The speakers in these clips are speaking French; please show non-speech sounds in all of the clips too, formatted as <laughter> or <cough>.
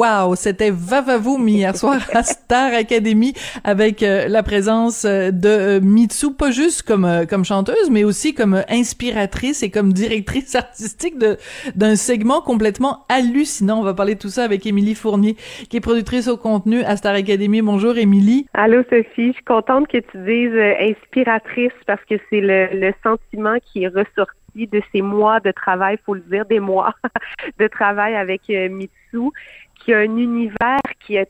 Wow, c'était Vavavoum hier soir à <laughs> Star Academy avec euh, la présence euh, de euh, Mitsu, pas juste comme euh, comme chanteuse, mais aussi comme inspiratrice et comme directrice <laughs> artistique de d'un segment complètement hallucinant. On va parler de tout ça avec Émilie Fournier, qui est productrice au contenu à Star Academy. Bonjour Émilie. Allô Sophie, je suis contente que tu dises inspiratrice parce que c'est le, le sentiment qui est ressorti de ces mois de travail, faut le dire, des mois <laughs> de travail avec euh, Mitsu, qui a un univers qui, a-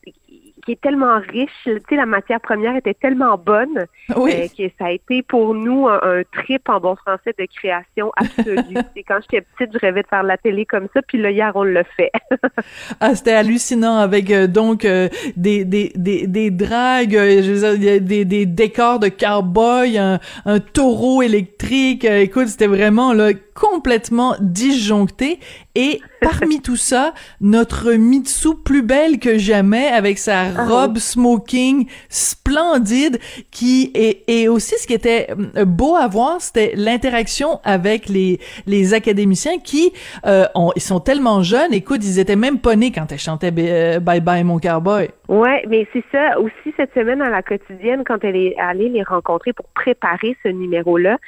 qui est tellement riche. Tu sais, la matière première était tellement bonne Oui. euh, que ça a été pour nous un, un trip en bon français de création absolue. <laughs> Quand j'étais petite, je rêvais de faire de la télé comme ça, puis là, hier, on le fait. <laughs> Ah, c'était hallucinant avec euh, donc euh, des des des des dragues, je dire, des des décors de cowboy, un, un taureau électrique. Écoute, c'était vraiment là complètement disjoncté. Et parmi tout ça, notre Mitsu plus belle que jamais avec sa Ah robe smoking splendide qui est et aussi ce qui était euh, beau à voir, c'était l'interaction avec les les académiciens qui euh, ont, ils sont tellement jeunes. Écoute, ils étaient même pas nés quand elle chantait euh, Bye Bye mon cowboy. Ouais, mais c'est ça aussi cette semaine à la quotidienne quand elle est allée les rencontrer pour préparer ce numéro-là.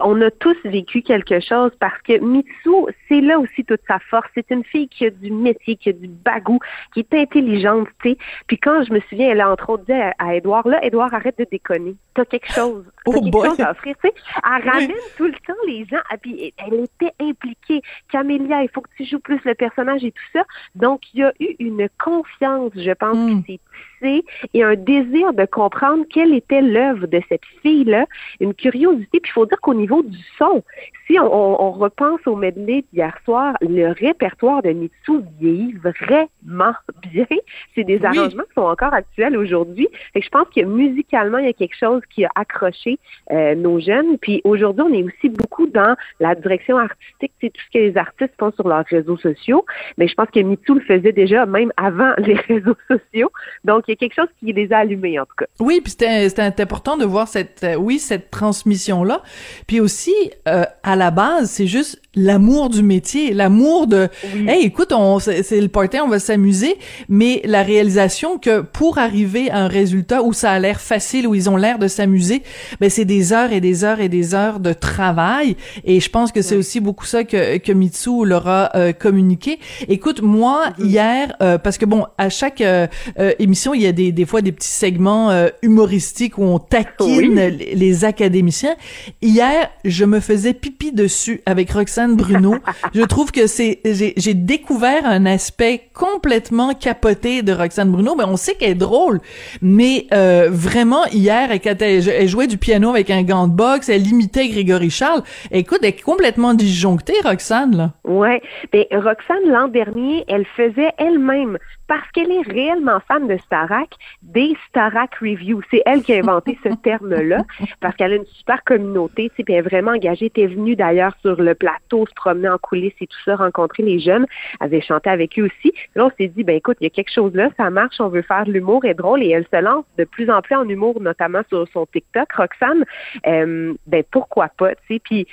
On a tous vécu quelque chose parce que Mitsu, c'est là aussi toute sa force. C'est une fille qui a du métier, qui a du bagou, qui est intelligente, tu sais. Puis quand je me souviens, elle a entre autres dit à, à Edouard, là, Edouard, arrête de déconner. T'as quelque chose. Oh quelque boy. chose à offrir, tu sais. Elle ramène tout le temps les gens. Ah, puis elle était impliquée. Camélia, il faut que tu joues plus le personnage et tout ça. Donc, il y a eu une confiance, je pense, Mm. qui s'est tissée et un désir de comprendre quelle était l'œuvre de cette fille-là, une curiosité. Puis il faut dire qu'au niveau du son, si on, on- on repense au medley d'hier soir, le répertoire de Mitsu vieillit vraiment bien. C'est des Oui. arrangements qui sont encore actuels aujourd'hui. Je pense que musicalement, il y a quelque chose qui a accroché euh, nos jeunes. Puis aujourd'hui, on est aussi beaucoup dans la direction artistique, c'est tout ce que les artistes font sur leurs réseaux sociaux. Mais je pense que MeToo le faisait déjà même avant <laughs> les réseaux sociaux. Donc, il y a quelque chose qui les a allumés, en tout cas. Oui, puis c'était important de voir cette euh, oui cette transmission là. Puis aussi euh, à la base, c'est juste l'amour du métier, l'amour de hey écoute, on c'est c'est le party, on va s'amuser, mais la réalisation que pour arriver à un résultat où ça a l'air facile, où ils ont l'air de s'amuser, ben c'est des heures et des heures et des heures de travail et je pense que c'est aussi beaucoup ça que que Mitsu leur a euh, communiqué. Écoute, moi hier euh, parce que bon, à chaque euh, euh, émission, il y a des des fois des petits segments euh, humoristiques où on taquine les, les académiciens. Hier, je me faisais pipi dessus avec Roxane Bruno. <laughs> je trouve que c'est j'ai j'ai découvert un aspect complètement capoté de Roxane Bruno. Ben on sait qu'elle est drôle, mais euh, vraiment hier, elle, elle jouait du piano avec un gant de boxe, elle imitait Grégory Charles. Écoute, elle est complètement disjonctée, Roxane là. Ouais. Mais Roxane, l'an dernier, elle faisait elle-même, parce qu'elle est réellement fan de Starac, des Starac Reviews. C'est elle qui a inventé ce <laughs> terme-là, parce qu'elle a une super communauté, tu sais, puis elle est vraiment engagée. Elle est venue d'ailleurs sur le plateau, se promener en coulisses et tout ça, rencontrer les jeunes. Elle avait chanté avec eux aussi. Là, on s'est dit, ben écoute, il y a quelque chose là, ça marche, on veut faire de l'humour et drôle, et elle se lance de plus en plus en humour, notamment sur son TikTok, Roxane. Euh, ben pourquoi pas, tu sais, puis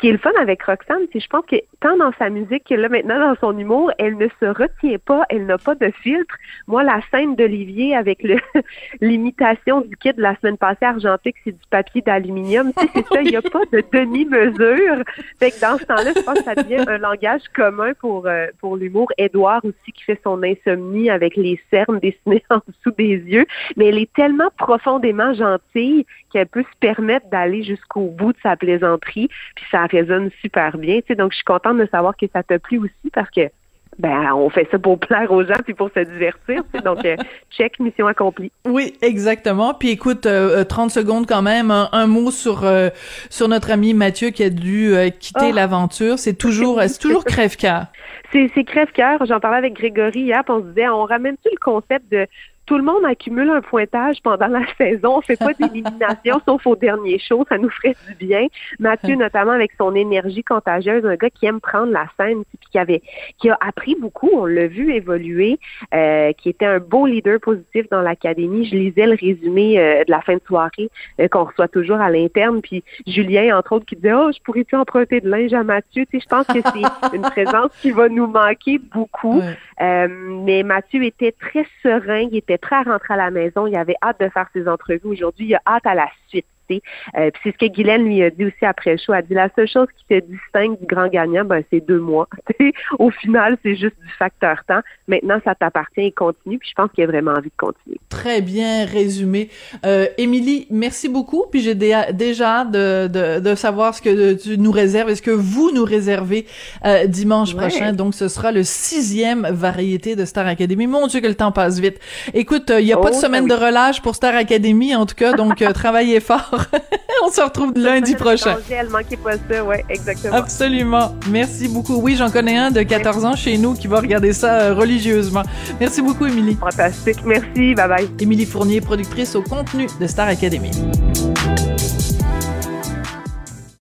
qui est le fun avec Roxane, c'est je pense que tant dans sa musique que là maintenant dans son humour, elle ne se retient pas, elle n'a pas de filtre. Moi, la scène d'Olivier avec le <laughs> l'imitation du kit de la semaine passée argentique, c'est du papier d'aluminium. C'est ça, il n'y a pas de demi-mesure. Fait que dans ce temps-là, je pense que ça devient un langage commun pour euh, pour l'humour. Édouard aussi qui fait son insomnie avec les cernes dessinées en dessous des yeux, mais elle est tellement profondément gentille qu'elle peut se permettre d'aller jusqu'au bout de sa plaisanterie, puis ça résonne super bien. Tu sais, donc je suis contente de savoir que ça t'a plu aussi parce que ben on fait ça pour <laughs> plaire aux gens puis pour se divertir. tu sais. donc euh, check mission accomplie. Oui, exactement. Puis écoute, euh, euh, 30 secondes quand même, un, un mot sur euh, sur notre ami Mathieu qui a dû euh, quitter Oh. l'aventure. C'est toujours, c'est toujours <laughs> crève-cœur. C'est c'est crève-cœur. J'en parlais avec Grégory hier, puis on se disait, on ramène-tu le concept de tout le monde accumule un pointage pendant la <laughs> saison, on fait pas d'élimination sauf au dernier show, ça nous ferait du bien. Mathieu, notamment avec son énergie contagieuse, un gars qui aime prendre la scène, puis qui avait, qui a appris beaucoup, on l'a vu évoluer, euh, qui était un beau leader positif dans l'académie. Je lisais le résumé euh, de la fin de soirée euh, qu'on reçoit toujours à l'interne, puis Julien, entre autres, qui disait, oh, je pourrais plus emprunter de linge à Mathieu? Tu sais, je pense que c'est <laughs> une présence qui va nous manquer beaucoup. Euh, mais Mathieu était très serein, il était prêt à à la maison, il avait hâte de faire ses entrevues aujourd'hui, il a hâte à la suite. Euh, puis c'est ce que Guylaine lui a dit aussi après le show. Elle a dit la seule chose qui te distingue du grand gagnant, ben c'est deux mois. <laughs> Au final, c'est juste du facteur temps. Maintenant, ça t'appartient et continue. Puis je pense qu'il a vraiment envie de continuer. Très bien résumé. Euh, Émilie, merci beaucoup. Puis j'ai dé- déjà hâte de, de, de savoir ce que tu nous réserves et ce que vous nous réservez euh, dimanche Ouais. prochain. Donc, ce sera le sixième variété de Star Academy. Mon Dieu que le temps passe vite. Écoute, il n'y a pas de Oh, semaine ah de relâche pour Star Academy, en tout cas. Donc, euh, <laughs> travaillez fort. <laughs> On se retrouve lundi prochain. Elle manquait pas ça, ouais, exactement. Absolument. Merci beaucoup. Oui, j'en connais un de 14 ans chez nous qui va regarder ça euh, religieusement. Merci beaucoup, Émilie. Fantastique. Merci. Bye bye. Émilie Fournier, productrice au contenu de Star Academy.